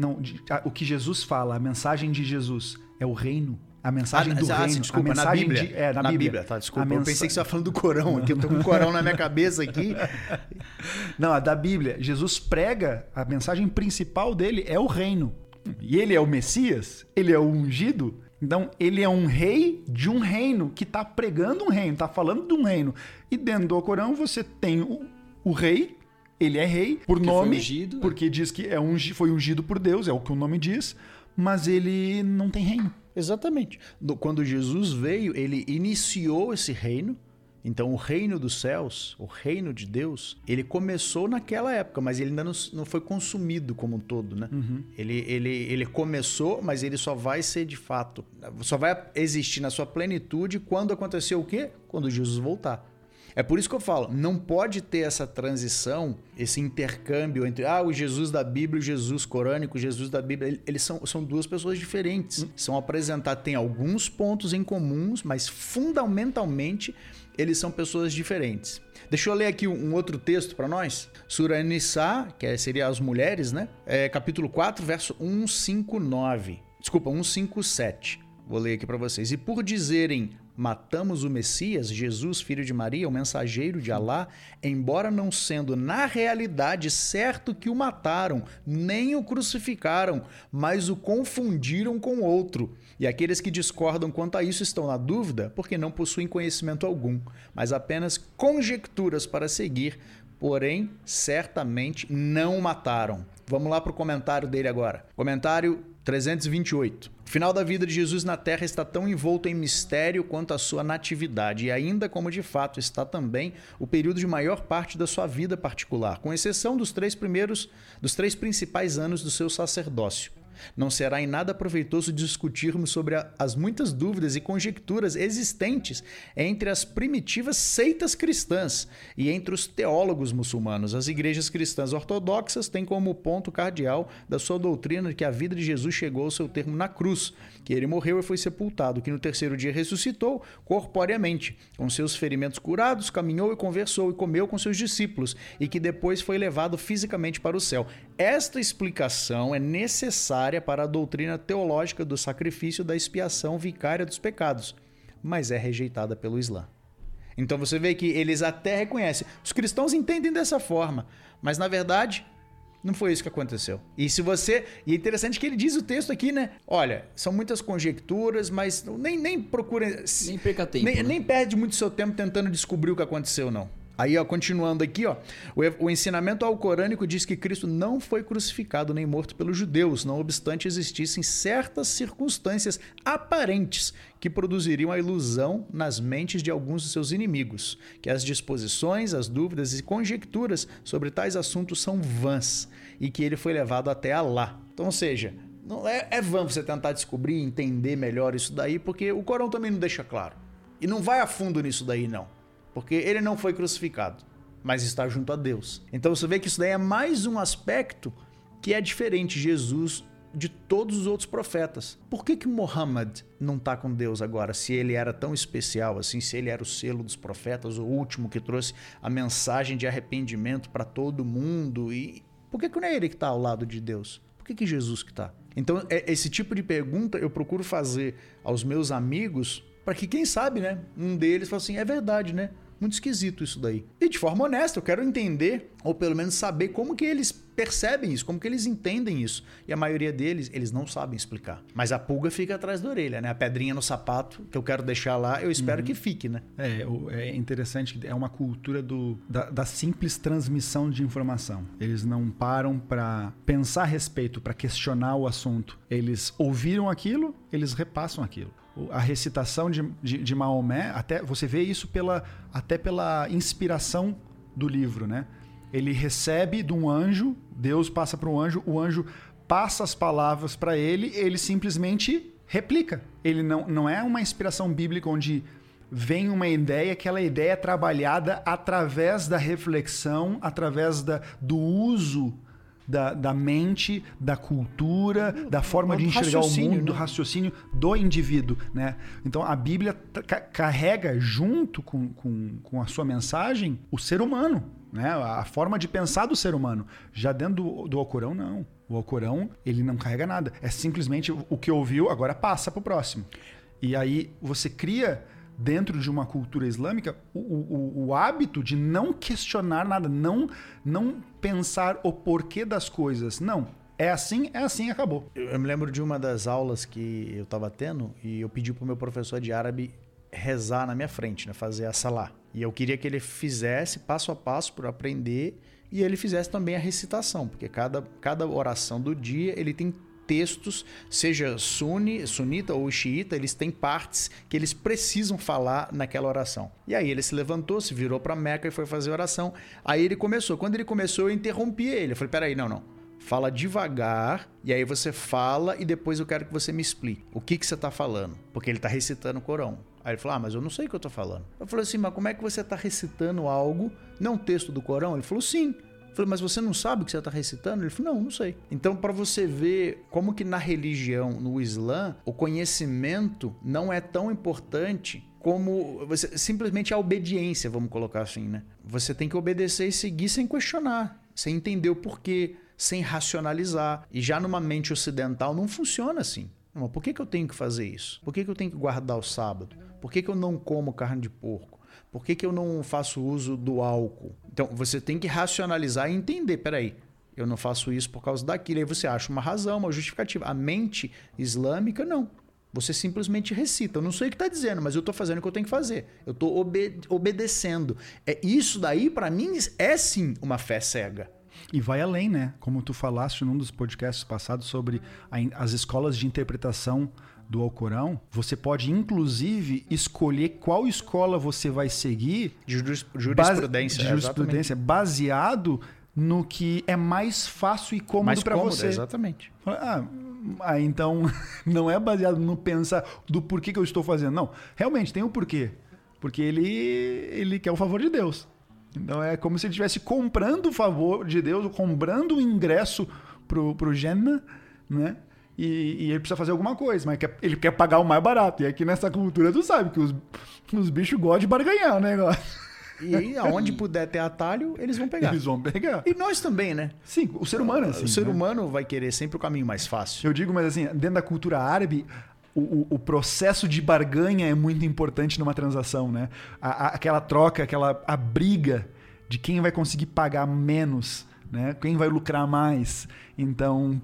Não, de- a- o que Jesus fala, a mensagem de Jesus é o reino. A mensagem do ah, reino. sim, desculpa, a na mensagem Bíblia. de- é, na, Bíblia. Tá, desculpa. A Eu mensa- pensei que você estava falando do Corão aqui. Eu tô com o Corão na minha cabeça aqui. Não, a da Bíblia. Jesus prega, a mensagem principal dele é o reino. E ele é o Messias, ele é o ungido. Então, ele é um rei de um reino que está pregando um reino, está falando de um reino. E dentro do Corão você tem o, o rei, ele é rei por foi nome, ungido, né? porque diz que é ungi, foi ungido por Deus, é o que o nome diz, mas ele não tem reino. Exatamente. Quando Jesus veio, ele iniciou esse reino. Então, o reino dos céus, o reino de Deus, ele começou naquela época, mas ele ainda não, não foi consumido como um todo, né? Ele, ele, ele começou, mas ele só vai ser de fato, só vai existir na sua plenitude quando acontecer o quê? Quando Jesus voltar. É por isso que eu falo, não pode ter essa transição, esse intercâmbio entre ah, o Jesus da Bíblia e o Jesus corânico, o Jesus da Bíblia, ele- eles são, são duas pessoas diferentes. São apresentados, tem alguns pontos em comuns, mas fundamentalmente eles são pessoas diferentes. Deixa eu ler aqui um, outro texto para nós. Sura Nisa, que é- seria as mulheres, né? É, capítulo 4, verso 159. Desculpa, 157. Vou ler aqui para vocês. E por dizerem matamos o Messias, Jesus, filho de Maria, o mensageiro de Alá, embora não sendo na realidade certo que o mataram, nem o crucificaram, mas o confundiram com outro. E aqueles que discordam quanto a isso estão na dúvida, porque não possuem conhecimento algum, mas apenas conjecturas para seguir, porém certamente não o mataram. Vamos lá para o comentário dele agora. Comentário 328. O final da vida de Jesus na terra está tão envolto em mistério quanto a sua natividade, e ainda como de fato está também o período de maior parte da sua vida particular, com exceção dos três primeiros, dos três principais anos do seu sacerdócio. Não será em nada proveitoso discutirmos sobre a- as muitas dúvidas e conjecturas existentes entre as primitivas seitas cristãs e entre os teólogos muçulmanos. As igrejas cristãs ortodoxas têm como ponto cardeal da sua doutrina que a vida de Jesus chegou ao seu termo na cruz, que ele morreu e foi sepultado, que no terceiro dia ressuscitou corporeamente, com seus ferimentos curados, caminhou e conversou e comeu com seus discípulos, e que depois foi levado fisicamente para o céu. Esta explicação é necessária para a doutrina teológica do sacrifício da expiação vicária dos pecados, mas é rejeitada pelo Islã. Então você vê que eles até reconhecem. Os cristãos entendem dessa forma, mas na verdade não foi isso que aconteceu. E se você. E é interessante que ele diz o texto aqui, né? Olha, são muitas conjecturas, mas nem, nem procura. Nem perca tempo, Nem, né? nem perde muito seu tempo tentando descobrir o que aconteceu, não. Aí, ó, continuando aqui, ó, o, o ensinamento alcorânico diz que Cristo não foi crucificado nem morto pelos judeus, não obstante existissem certas circunstâncias aparentes que produziriam a ilusão nas mentes de alguns de seus inimigos, que as disposições, as dúvidas e conjecturas sobre tais assuntos são vãs e que ele foi levado até Alá. Então, ou seja, não é, é vã você tentar descobrir, entender melhor isso daí, porque o Corão também não deixa claro. E não vai a fundo nisso daí, não. Porque ele não foi crucificado, mas está junto a Deus. Então você vê que isso daí é mais um aspecto que é diferente Jesus de todos os outros profetas. Por que que Muhammad não está com Deus agora, se ele era tão especial assim, se ele era o selo dos profetas, o último que trouxe a mensagem de arrependimento para todo mundo e por que que não é ele que está ao lado de Deus? Por que que Jesus que está? Então, é- esse tipo de pergunta eu procuro fazer aos meus amigos para que, quem sabe, né? Um deles fala assim: é verdade, né? Muito esquisito isso daí. E de forma honesta, eu quero entender, ou pelo menos saber como que eles percebem isso, como que eles entendem isso. E a maioria deles, eles não sabem explicar. Mas a pulga fica atrás da orelha, né? A pedrinha no sapato que eu quero deixar lá, eu espero que fique, né? É, é interessante que é uma cultura do, da, da simples transmissão de informação. Eles não param para pensar a respeito, para questionar o assunto. Eles ouviram aquilo, eles repassam aquilo. A recitação de, de, de Maomé, até você vê isso pela, até pela inspiração do livro, né? Ele recebe de um anjo, Deus passa para um anjo, o anjo passa as palavras para ele, ele simplesmente replica. Ele não, não é uma inspiração bíblica onde vem uma ideia, aquela ideia é trabalhada através da reflexão, através da, do uso da, da mente, da cultura, da forma de do enxergar o mundo, do né? raciocínio do indivíduo. Né? Então a Bíblia ca- carrega junto com, com, com a sua mensagem o ser humano, né? a forma de pensar do ser humano. Já dentro do, do Alcorão, não. O Alcorão, ele não carrega nada. É simplesmente o que ouviu, agora passa para o próximo. E aí você cria dentro de uma cultura islâmica o, o- o hábito de não questionar nada, não, não pensar o porquê das coisas. Não, é assim, é assim, acabou. Eu, me lembro de uma das aulas que eu estava tendo e eu pedi pro meu professor de árabe rezar na minha frente, né, fazer a salá. E eu queria que ele fizesse passo a passo para aprender e ele fizesse também a recitação, porque cada, cada oração do dia ele tem textos, seja suni, sunita ou xiita, eles têm partes que eles precisam falar naquela oração. E aí ele se levantou, se virou para Meca e foi fazer oração. Aí ele começou. Quando ele começou, eu interrompi ele. Eu falei: "Peraí, não, não. Fala devagar e aí você fala e depois eu quero que você me explique o que, que você está falando. Porque ele está recitando o Corão. Aí ele falou: Ah, mas eu não sei o que eu estou falando. Eu falei assim: Mas como é que você está recitando algo, não texto do Corão? Ele falou: Sim. Falei, mas você não sabe o que você está recitando? Ele falou, não, não sei. Então, para você ver como que na religião, no Islã, o conhecimento não é tão importante como você, simplesmente a obediência, vamos colocar assim, né? Você tem que obedecer e seguir sem questionar, sem entender o porquê, sem racionalizar. E já numa mente ocidental não funciona assim. Por que, que eu tenho que fazer isso? Por que, que eu tenho que guardar o sábado? Por que, que eu não como carne de porco? Por que, que eu não faço uso do álcool? Então você tem que racionalizar e entender: peraí, eu não faço isso por causa daquilo. Aí você acha uma razão, uma justificativa. A mente islâmica, não. Você simplesmente recita. Eu não sei o que está dizendo, mas eu estou fazendo o que eu tenho que fazer. Eu estou obe obedecendo. É isso daí, para mim, é sim uma fé cega. E vai além, né? Como tu falaste num dos podcasts passados sobre a- as escolas de interpretação do Alcorão, você pode inclusive escolher qual escola você vai seguir De juris- base- jurisprudência. é, jurisprudência baseado no que é mais fácil e cômodo para você. exatamente. Ah, ah, então não é baseado no pensar do porquê que eu estou fazendo. Não, realmente tem um porquê. Porque ele, ele quer o favor de Deus. Então é como se ele estivesse comprando o favor de Deus, ou comprando o ingresso pro, pro Jannah, né? E, e ele precisa fazer alguma coisa, mas quer- ele quer pagar o mais barato. E aqui nessa cultura tu sabe que os, os bichos gostam de barganhar o negócio. E aí, aonde puder ter atalho, eles vão pegar. Eles vão pegar. E nós também, né? Sim, o ser humano é assim. o ser né? humano vai querer sempre o caminho mais fácil. Eu digo, mas assim, dentro da cultura árabe, o, o- o processo de barganha é muito importante numa transação, né? A- a- aquela troca, aquela a briga de quem vai conseguir pagar menos, né? Quem vai lucrar mais. Então,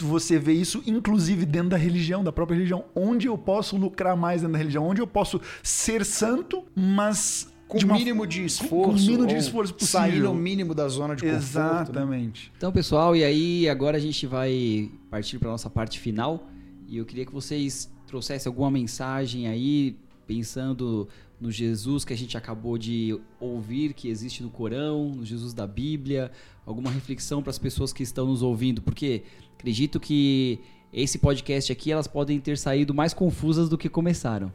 você vê isso inclusive dentro da religião, da própria religião. Onde eu posso lucrar mais dentro da religião? Onde eu posso ser santo, mas Com o mínimo de esforço. Com o mínimo de esforço possível. Sair no mínimo da zona de conforto. né? Exatamente. Então, pessoal, e aí agora a gente vai partir para nossa parte final e eu queria que vocês trouxessem alguma mensagem aí, pensando no Jesus que a gente acabou de ouvir, que existe no Corão, no Jesus da Bíblia, alguma reflexão para as pessoas que estão nos ouvindo, porque acredito que esse podcast aqui elas podem ter saído mais confusas do que começaram.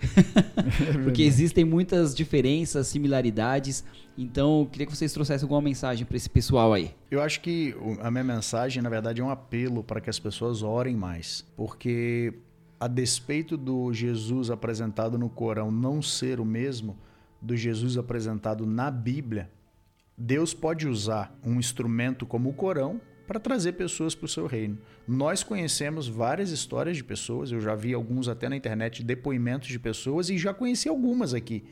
Porque existem muitas diferenças, similaridades. Então, eu queria que vocês trouxessem alguma mensagem para esse pessoal aí. Eu acho que a minha mensagem, na verdade, é um apelo para que as pessoas orem mais. Porque, a despeito do Jesus apresentado no Corão não ser o mesmo do Jesus apresentado na Bíblia, Deus pode usar um instrumento como o Corão para trazer pessoas para o seu reino. Nós conhecemos várias histórias de pessoas, eu já vi alguns até na internet, depoimentos de pessoas, e já conheci algumas aqui,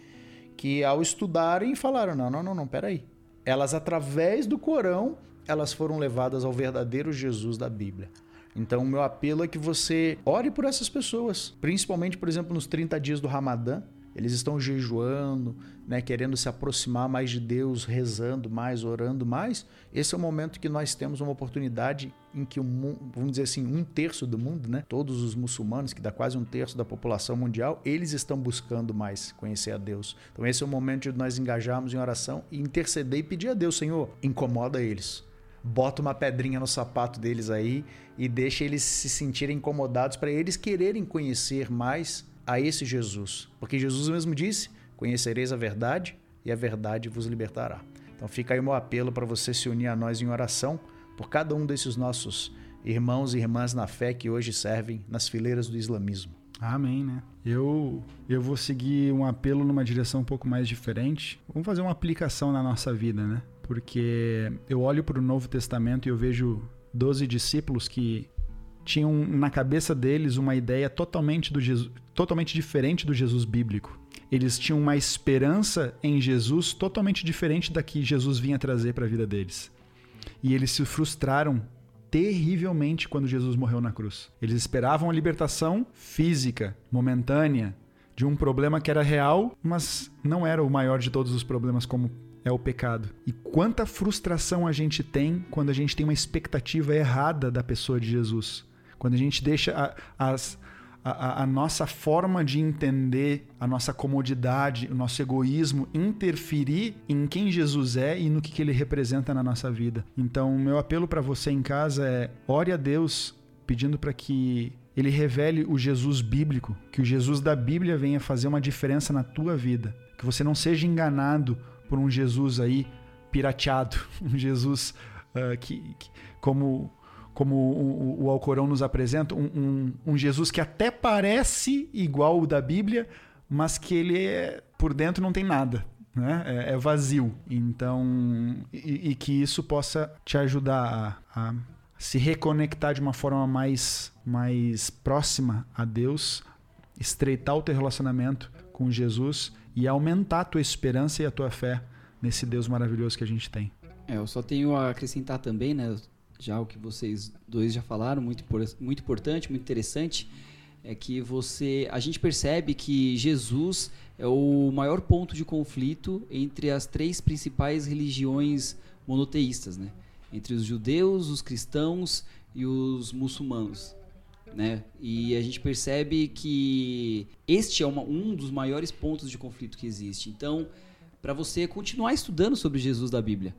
que ao estudarem falaram: não, não, não, não, peraí. Elas, através do Corão, elas foram levadas ao verdadeiro Jesus da Bíblia. Então, o meu apelo é que você ore por essas pessoas, principalmente, por exemplo, nos 30 dias do Ramadã. Eles estão jejuando, né, querendo se aproximar mais de Deus, rezando mais, orando mais. Esse é o momento que nós temos uma oportunidade em que, o vamos dizer assim, um terço do mundo, né, todos os muçulmanos, que dá quase um terço da população mundial, eles estão buscando mais conhecer a Deus. Então, esse é o momento de nós engajarmos em oração e interceder e pedir a Deus, Senhor, incomoda eles bota uma pedrinha no sapato deles aí e deixa eles se sentirem incomodados para eles quererem conhecer mais a esse Jesus. Porque Jesus mesmo disse: Conhecereis a verdade e a verdade vos libertará. Então fica aí o meu apelo para você se unir a nós em oração por cada um desses nossos irmãos e irmãs na fé que hoje servem nas fileiras do islamismo. Amém, né? Eu, eu vou seguir um apelo numa direção um pouco mais diferente. Vamos fazer uma aplicação na nossa vida, né? Porque eu olho para o Novo Testamento e eu vejo 12 discípulos que tinham na cabeça deles uma ideia totalmente, do Jesus, totalmente diferente do Jesus bíblico. Eles tinham uma esperança em Jesus totalmente diferente da que Jesus vinha trazer para a vida deles. E eles se frustraram terrivelmente quando Jesus morreu na cruz. Eles esperavam a libertação física, momentânea, de um problema que era real, mas não era o maior de todos os problemas, como é o pecado. E quanta frustração a gente tem quando a gente tem uma expectativa errada da pessoa de Jesus. Quando a gente deixa a, as, a, a, nossa forma de entender, a nossa comodidade, o nosso egoísmo interferir em quem Jesus é e no que, que ele representa na nossa vida. Então, meu apelo para você em casa é: ore a Deus pedindo para que ele revele o Jesus bíblico, que o Jesus da Bíblia venha fazer uma diferença na tua vida, que você não seja enganado por um Jesus aí pirateado, um Jesus uh, que, que, como como o, o Alcorão nos apresenta, um, um, um, Jesus que até parece igual o da Bíblia, mas que ele é, por dentro não tem nada. Né? É, é vazio. Então, e, e, que isso possa te ajudar a, a se reconectar de uma forma mais, mais próxima a Deus, estreitar o teu relacionamento com Jesus e aumentar a tua esperança e a tua fé nesse Deus maravilhoso que a gente tem. É, eu só tenho a acrescentar também, né? Já o que vocês dois já falaram, muito, muito importante, muito interessante, é que você, a gente percebe que Jesus é o maior ponto de conflito entre as três principais religiões monoteístas, né? Entre os judeus, os cristãos e os muçulmanos né? E a gente percebe que este é uma, um dos maiores pontos de conflito que existe. Então, para você continuar estudando sobre Jesus da Bíblia,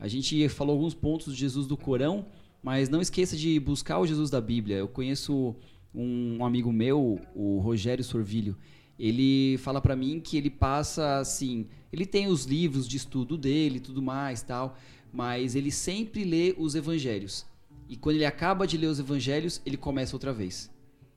a gente falou alguns pontos de Jesus do Corão, mas não esqueça de buscar o Jesus da Bíblia. Eu conheço um amigo meu, o Rogério Sorvilho. Ele fala para mim que ele passa assim, ele tem os livros de estudo dele, tudo mais, tal, mas ele sempre lê os evangelhos. E quando ele acaba de ler os evangelhos, ele começa outra vez.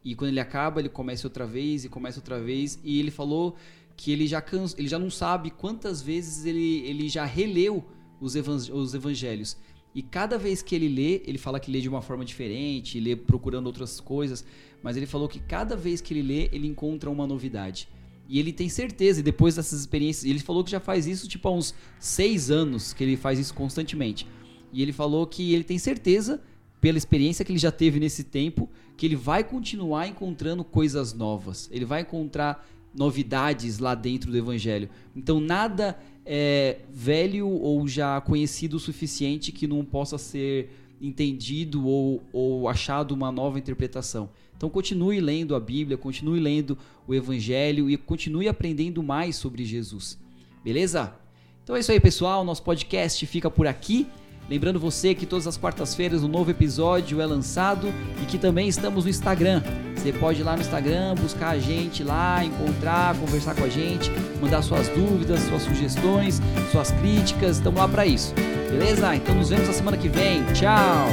E quando ele acaba, ele começa outra vez e começa outra vez. E ele falou que ele já, cansa, ele já não sabe quantas vezes ele, ele já releu os, os evangelhos. E cada vez que ele lê, ele fala que lê de uma forma diferente, lê procurando outras coisas. Mas ele falou que cada vez que ele lê, ele encontra uma novidade. E ele tem certeza, e depois dessas experiências, ele falou que já faz isso tipo há uns seis anos que ele faz isso constantemente. E ele falou que ele tem certeza pela experiência que ele já teve nesse tempo, que ele vai continuar encontrando coisas novas. Ele vai encontrar novidades lá dentro do evangelho. Então nada é velho ou já conhecido o suficiente que não possa ser entendido ou, ou achado uma nova interpretação. Então continue lendo a Bíblia, continue lendo o Evangelho e continue aprendendo mais sobre Jesus. Beleza? Então é isso aí, pessoal. Nosso podcast fica por aqui. Lembrando você que todas as quartas-feiras um novo episódio é lançado e que também estamos no Instagram. Você pode ir lá no Instagram, buscar a gente lá, encontrar, conversar com a gente, mandar suas dúvidas, suas sugestões, suas críticas. Estamos lá para isso. Beleza? Então nos vemos na semana que vem. Tchau!